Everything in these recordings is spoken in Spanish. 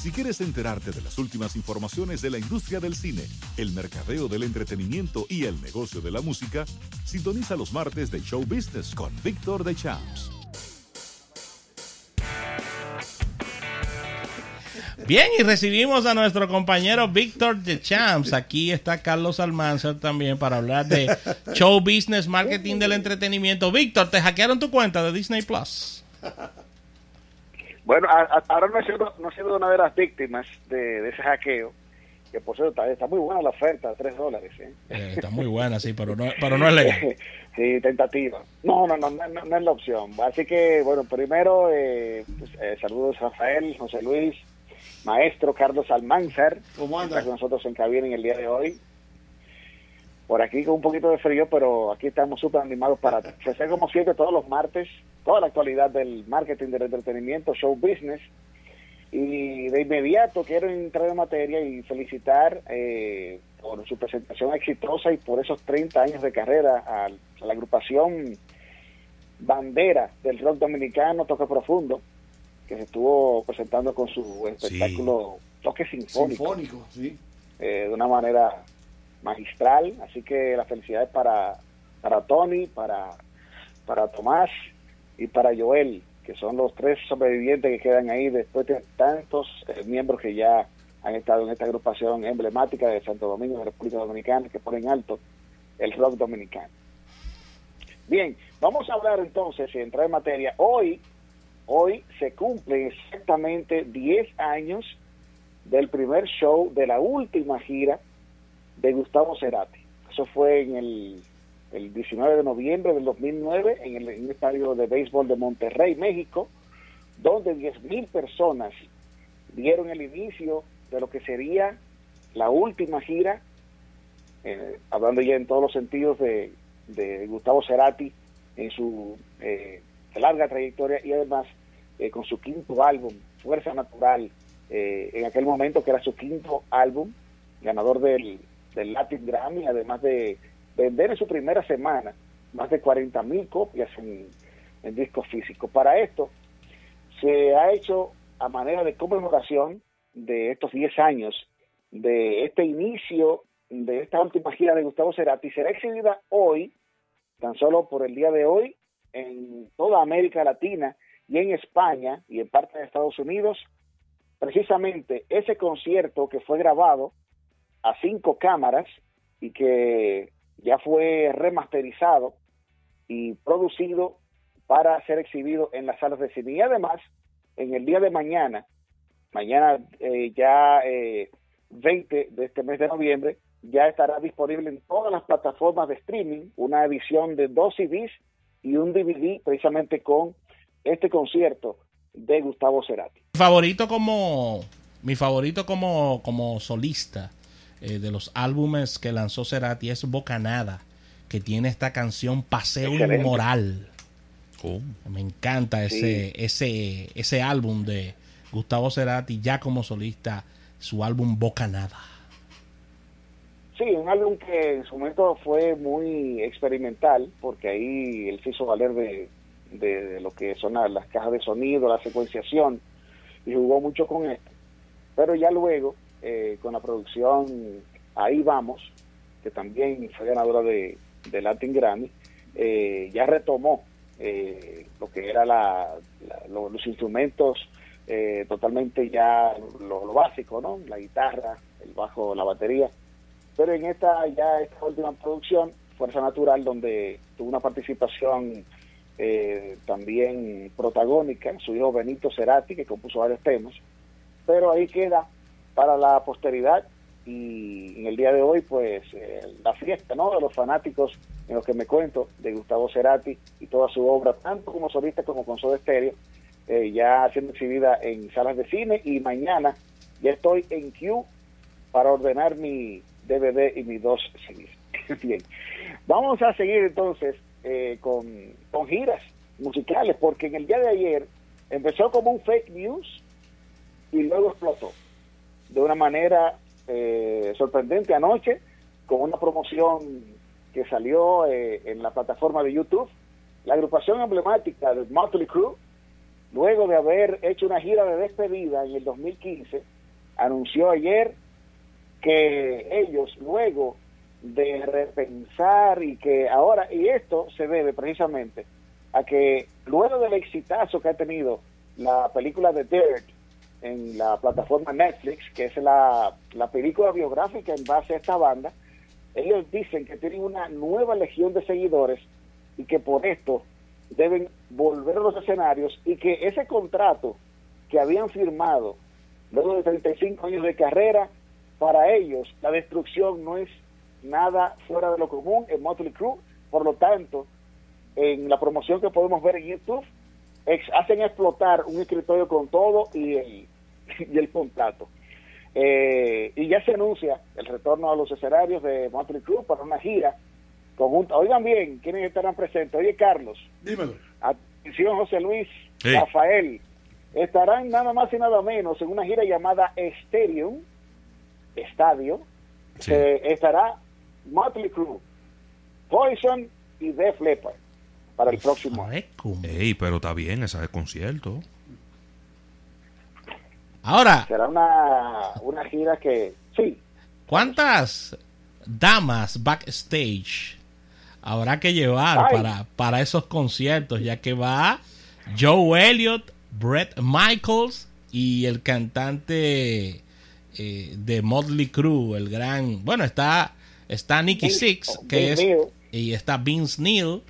Si quieres enterarte de las últimas informaciones de la industria del cine, el mercadeo del entretenimiento y el negocio de la música, sintoniza los martes de Show Business con Víctor de Champs. Bien, y recibimos a nuestro compañero Víctor de Champs. Aquí está Carlos Almanzar también para hablar de show business, marketing del entretenimiento. Víctor, ¿te hackearon tu cuenta de Disney Plus? Bueno, ahora no he, sido, no he sido una de las víctimas de, ese hackeo, que por cierto está, muy buena la oferta, 3 dólares. ¿eh? ¿eh? está muy buena, sí, pero no, pero no es legal. sí, tentativa. No, no, no, no, es la opción. Así que, bueno, primero, eh, pues, eh, saludos a Rafael, José Luis, maestro Carlos Almanzar, ¿Cómo anda? está con nosotros en cabina en el día de hoy. Por aquí con un poquito de frío, pero aquí estamos súper animados para hacer como siempre todos los martes, toda la actualidad del marketing, del entretenimiento, show business. Y de inmediato quiero entrar en materia y felicitar eh, por su presentación exitosa y por esos 30 años de carrera a, la agrupación bandera del rock dominicano Toque Profundo, que se estuvo presentando con su espectáculo Toque Sinfónico. Eh, de una manera magistral, así que la felicidad para, para Tony, para, para Tomás y para Joel, que son los tres sobrevivientes que quedan ahí después de tantos eh, miembros que ya han estado en esta agrupación emblemática de Santo Domingo, de República Dominicana, que ponen alto el rock dominicano. Bien, vamos a hablar entonces y entrar en materia. Hoy, hoy se cumplen exactamente 10 años del primer show de la última gira de Gustavo Cerati. Eso fue en el, el 19 de noviembre del 2009 en el, estadio de béisbol de Monterrey, México, donde 10.000 personas dieron el inicio de lo que sería la última gira, eh, hablando ya en todos los sentidos de, de Gustavo Cerati en su eh, larga trayectoria y además eh, con su quinto álbum, Fuerza Natural, en aquel momento que era su quinto álbum, ganador del del Latin Grammy, además de vender en su primera semana más de 40 mil copias en, en discos físicos. Para esto se ha hecho a manera de conmemoración de estos 10 años de este inicio de esta última gira de Gustavo Cerati será exhibida hoy, tan solo por el día de hoy, en toda América Latina y en España y en parte de Estados Unidos. Precisamente ese concierto que fue grabado a cinco cámaras y que ya fue remasterizado y producido para ser exhibido en las salas de cine. Y además, en el día de mañana, mañana eh, ya 20 eh, de este mes de noviembre, ya estará disponible en todas las plataformas de streaming una edición de dos CDs y un DVD precisamente con este concierto de Gustavo Cerati. Mi favorito como mi favorito como como solista eh, de los álbumes que lanzó Cerati es Bocanada, que tiene esta canción Paseo Moral. Me encanta ese, ese, ese álbum de Gustavo Cerati, ya como solista, su álbum Bocanada. Sí, un álbum que en su momento fue muy experimental, porque ahí él se hizo valer de, de, lo que son las cajas de sonido, la secuenciación, y jugó mucho con esto. Pero ya luego, eh, con la producción Ahí Vamos, que también fue ganadora de, de Latin Grammy, eh, ya retomó eh, lo que era la, los instrumentos totalmente ya lo, básico, ¿no? La guitarra, el bajo, la batería. Pero en esta ya esta última producción, Fuerza Natural, donde tuvo una participación también protagónica, su hijo Benito Cerati, que compuso varios temas, pero ahí queda para la posteridad y en el día de hoy pues eh, la fiesta ¿no? de los fanáticos en los que me cuento de Gustavo Cerati y toda su obra tanto como solista como con Soda Stereo eh, ya siendo exhibida en salas de cine y mañana ya estoy en Q para ordenar mi DVD y mis dos CDs. Bien, vamos a seguir entonces eh, con, con giras musicales porque en el día de ayer empezó como un fake news y luego explotó de una manera eh, sorprendente anoche con una promoción que salió eh, en la plataforma de YouTube. La agrupación emblemática de Motley Crue luego de haber hecho una gira de despedida en el 2015, anunció ayer que ellos luego de repensar y que ahora, y esto se debe precisamente a que luego del exitazo que ha tenido la película de Dirt en la plataforma Netflix, que es la, la película biográfica en base a esta banda, ellos dicen que tienen una nueva legión de seguidores y que por esto deben volver a los escenarios y que ese contrato que habían firmado luego de 35 años de carrera, para ellos la destrucción no es nada fuera de lo común en Motley Crue, por lo tanto, en la promoción que podemos ver en YouTube, hacen explotar un escritorio con todo y el, y el contrato. Eh, y ya se anuncia el retorno a los escenarios de Motley Crue para una gira conjunta. Oigan bien, ¿quiénes estarán presentes? Oye, Carlos. Dímelo. Atención, José Luis, Rafael. Estarán nada más y nada menos en una gira llamada Stadium, Estadio. Eh, estará Motley Crue, Poison y Def Leppard para el próximo Ey, pero está bien, ese es concierto. Ahora. Será una, una gira que. Sí. ¿Cuántas damas backstage habrá que llevar para, para esos conciertos? Ya que va Joe Elliott, Brett Michaels y el cantante eh, de Motley Crue, el gran. Bueno, está, está Nicky Six, que es. Y está Vince Neil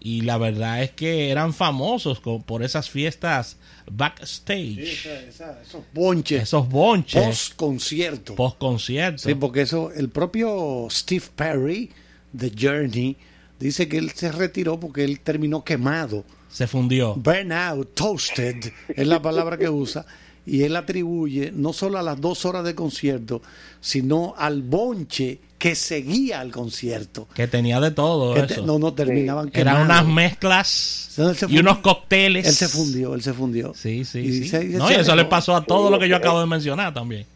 y la verdad es que eran famosos por esas fiestas backstage. esos bonches. Esos bonches. Post concierto. Post concierto. Sí, porque eso, el propio Steve Perry de Journey dice que él se retiró porque él terminó quemado. Se fundió. Burnout, toasted, es la palabra que usa. Y él atribuye no solo a las dos horas de concierto, sino al bonche que seguía al concierto. Que tenía de todo. eso. no, no terminaban que Eran unas mezclas y unos cócteles. Él se fundió, él se fundió. Sí, sí. sí. no, y eso le pasó a todo lo que yo acabo de mencionar también.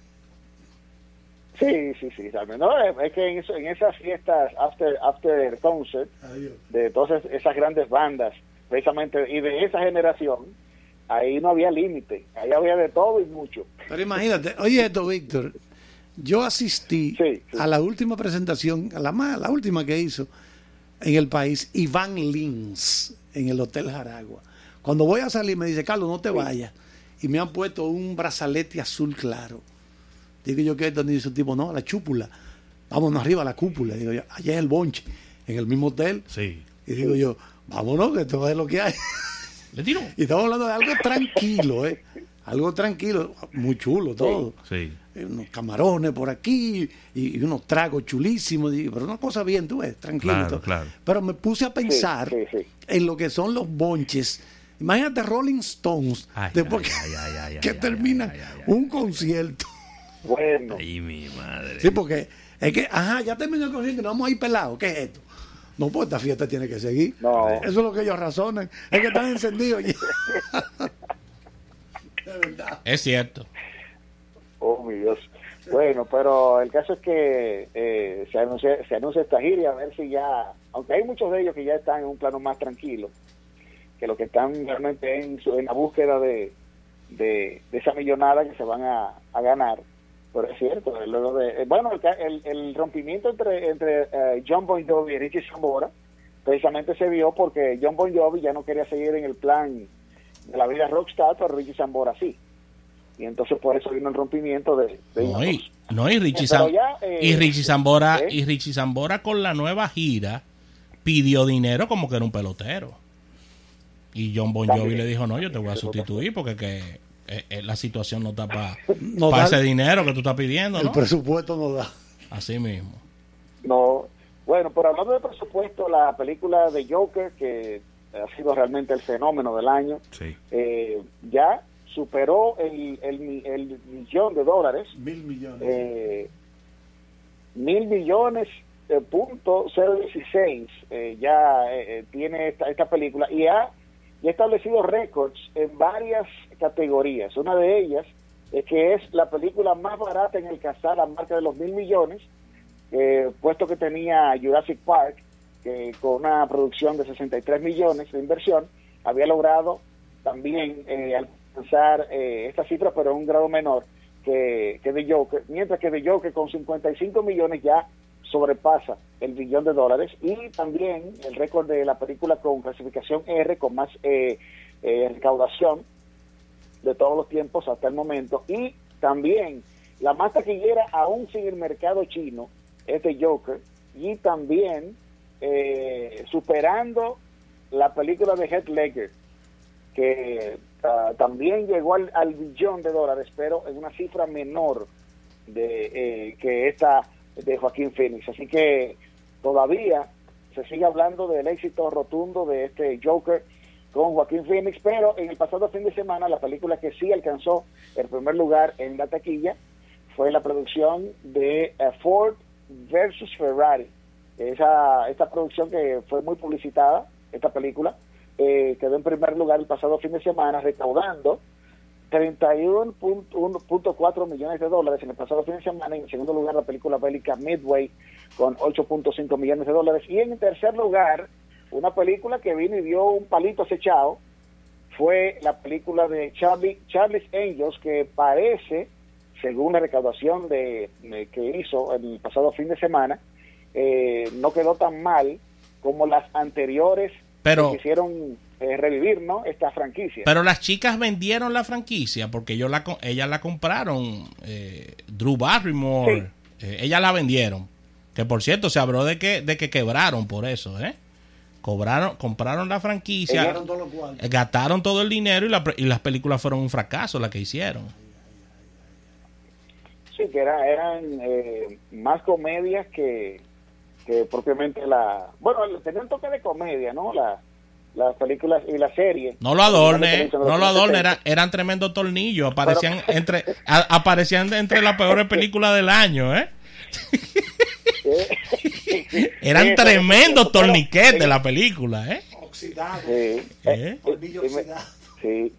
Sí, sí, sí, No, es que en, eso, en esas fiestas after, after concert, de todas esas grandes bandas, precisamente, y de esa generación, ahí no había límite, ahí había de todo y mucho. Pero imagínate, oye esto, Víctor, yo asistí a la última presentación, a la, más, la última que hizo en el país, Iván Lins, en el Hotel Jaragua. Cuando voy a salir me dice, Carlos, no te vayas. Y me han puesto un brazalete azul claro. Digo yo, ¿qué es donde dice un tipo? No, la chúpula. Vámonos arriba a la cúpula. Digo yo, allá es el bonche, en el mismo hotel. Sí. Y digo yo, vámonos, que esto es lo que hay. Le tiro. Y estamos hablando de algo tranquilo, ¿eh? Algo tranquilo, muy chulo todo. Sí. Eh, unos camarones por aquí y, unos tragos chulísimos, pero una cosa bien, tú ves, tranquilo. Pero me puse a pensar en lo que son los bonches. Imagínate Rolling Stones, después que, terminan un concierto. Bueno. Ay, mi madre. Sí, porque es que, ajá, ya terminó el concierto, no vamos a ir pelados. ¿Qué es esto? No, pues esta fiesta tiene que seguir. No. Eso es lo que ellos razonan. Es que están encendidos. Es cierto. Oh, mi Dios. Bueno, pero el caso es que eh, se, anuncia, se anuncia esta gira a ver si ya, aunque hay muchos de ellos que ya están en un plano más tranquilo, que los que están realmente en, en la búsqueda de, de, esa millonada que se van a, ganar. Pero es cierto, de, eh, bueno, el, el, rompimiento entre, entre eh, John Bon Jovi y Richie Sambora precisamente se vio porque John Bon Jovi ya no quería seguir en el plan de la vida rockstar, pero Richie Sambora sí y entonces por eso vino el rompimiento de, no, y, no, y Richie, eh, y Richie Zambora ¿eh? y Richie Zambora con la nueva gira pidió dinero como que era un pelotero. Y John Bon Jovi le dijo no yo te voy a sustituir porque que eh, la situación no está para ese dinero que tú estás pidiendo el presupuesto no da. Así mismo. No bueno por hablando de presupuesto la película de Joker que ha sido realmente el fenómeno del año sí. ya superó el, el, millón de dólares. Mil millones. Eh, mil millones, eh, punto 016 eh, ya eh, tiene esta, esta película y ha, establecido récords en varias categorías. Una de ellas es que es la película más barata en el cazar la marca de los mil millones, puesto que tenía Jurassic Park, que con una producción de 63 millones de inversión, había logrado también eh, alcanzar eh, esta cifra, pero en un grado menor que, que The Joker, mientras que The Joker con 55 millones ya sobrepasa el billón de dólares. Y también el récord de la película con clasificación R, con más eh, eh, recaudación de todos los tiempos hasta el momento. Y también la más taquillera aún sin el mercado chino este Joker. Y también eh, superando la película de Heath Ledger que ah, también llegó al, billón de dólares pero en una cifra menor de que esta de Joaquín Phoenix. Así que todavía se sigue hablando del éxito rotundo de este Joker con Joaquín Phoenix, pero en el pasado fin de semana la película que sí alcanzó el primer lugar en la taquilla fue la producción de eh, Ford versus Ferrari. Esa, esta producción que fue muy publicitada, esta película, eh, quedó en primer lugar el pasado fin de semana recaudando 31.4 millones de dólares en el pasado fin de semana. En segundo lugar, la película bélica Midway con 8.5 millones de dólares. Y en tercer lugar, una película que vino y dio un palito acechado fue la película de Charlie, Charlie's Angels, que parece, según la recaudación de, que hizo el pasado fin de semana, eh, no quedó tan mal como las anteriores Pero, que hicieron eh, revivir ¿no? esta franquicia. Pero las chicas vendieron la franquicia porque ellos la, ellas la compraron. Eh, Drew Barrymore, eh, ellas la vendieron. Que por cierto, se habló de que, de que quebraron por eso, ¿eh? Cobraron, compraron la franquicia, gastaron todo el dinero y, y las películas fueron un fracaso las que hicieron. Sí, que era, eran más comedias que, que propiamente la... Bueno, tenían toque de comedia, ¿no? La, las películas y la serie. No lo adorne, no lo adorne, eran tremendos tornillos, aparecían entre aparecían entre las peores películas del año, ¿eh? eran tremendos torniquetes de la película, ¿eh? Oxidado. Sí. ¿Eh? Sí.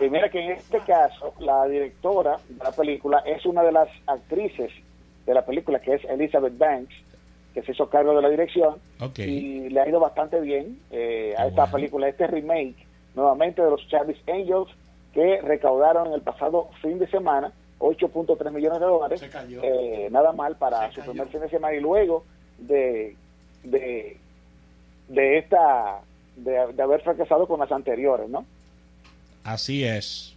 Y mira que en este caso, la directora de la película es una de las actrices de la película, que es Elizabeth Banks, que se hizo cargo de la dirección y le ha ido bastante bien eh, a esta película, este remake nuevamente de los Charlie's Angels que recaudaron en el pasado fin de semana 8.3 millones de dólares, eh, nada mal para su primer fin de semana y luego de de, de esta de, de haber fracasado con las anteriores, ¿no? Así es.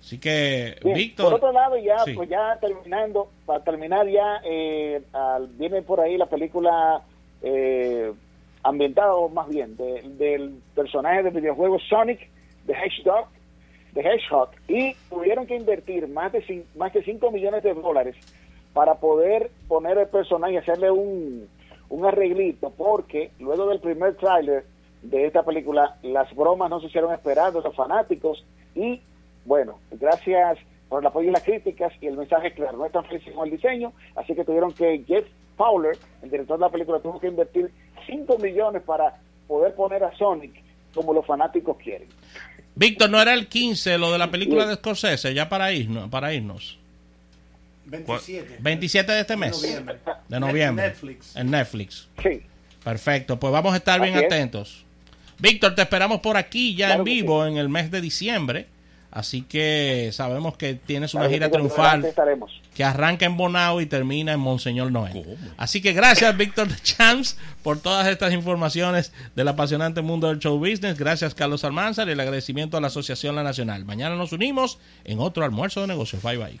Así que, Víctor. Por otro lado, ya, pues ya terminando, para terminar ya, eh, viene por ahí la película eh, ambientada, más bien, del personaje del videojuego Sonic the Hedgehog, the Hedgehog, y tuvieron que invertir más de, más de 5 millones de dólares para poder poner el personaje y hacerle un, un arreglito, porque luego del primer tráiler de esta película, las bromas no se hicieron esperar de los fanáticos y bueno, gracias por el apoyo y las críticas y el mensaje claro. No están felices con el diseño, así que tuvieron que Jeff Fowler, el director de la película, tuvo que invertir 5 millones para poder poner a Sonic como los fanáticos quieren. Víctor, ¿no era el 15 lo de la película de Scorsese, ya para irnos? Para irnos? 27. 27 de este mes. De noviembre. Netflix. En Netflix. Sí. Perfecto, pues vamos a estar bien atentos. Víctor, te esperamos por aquí ya en vivo en el mes de diciembre. Así que sabemos que tienes una gira triunfal que arranca en Bonao y termina en Monseñor Noel. Así que gracias, Víctor Champs, por todas estas informaciones del apasionante mundo del show business. Gracias, Carlos Almanzar, y el agradecimiento a la Asociación La Nacional. Mañana nos unimos en otro almuerzo de negocios. Bye bye.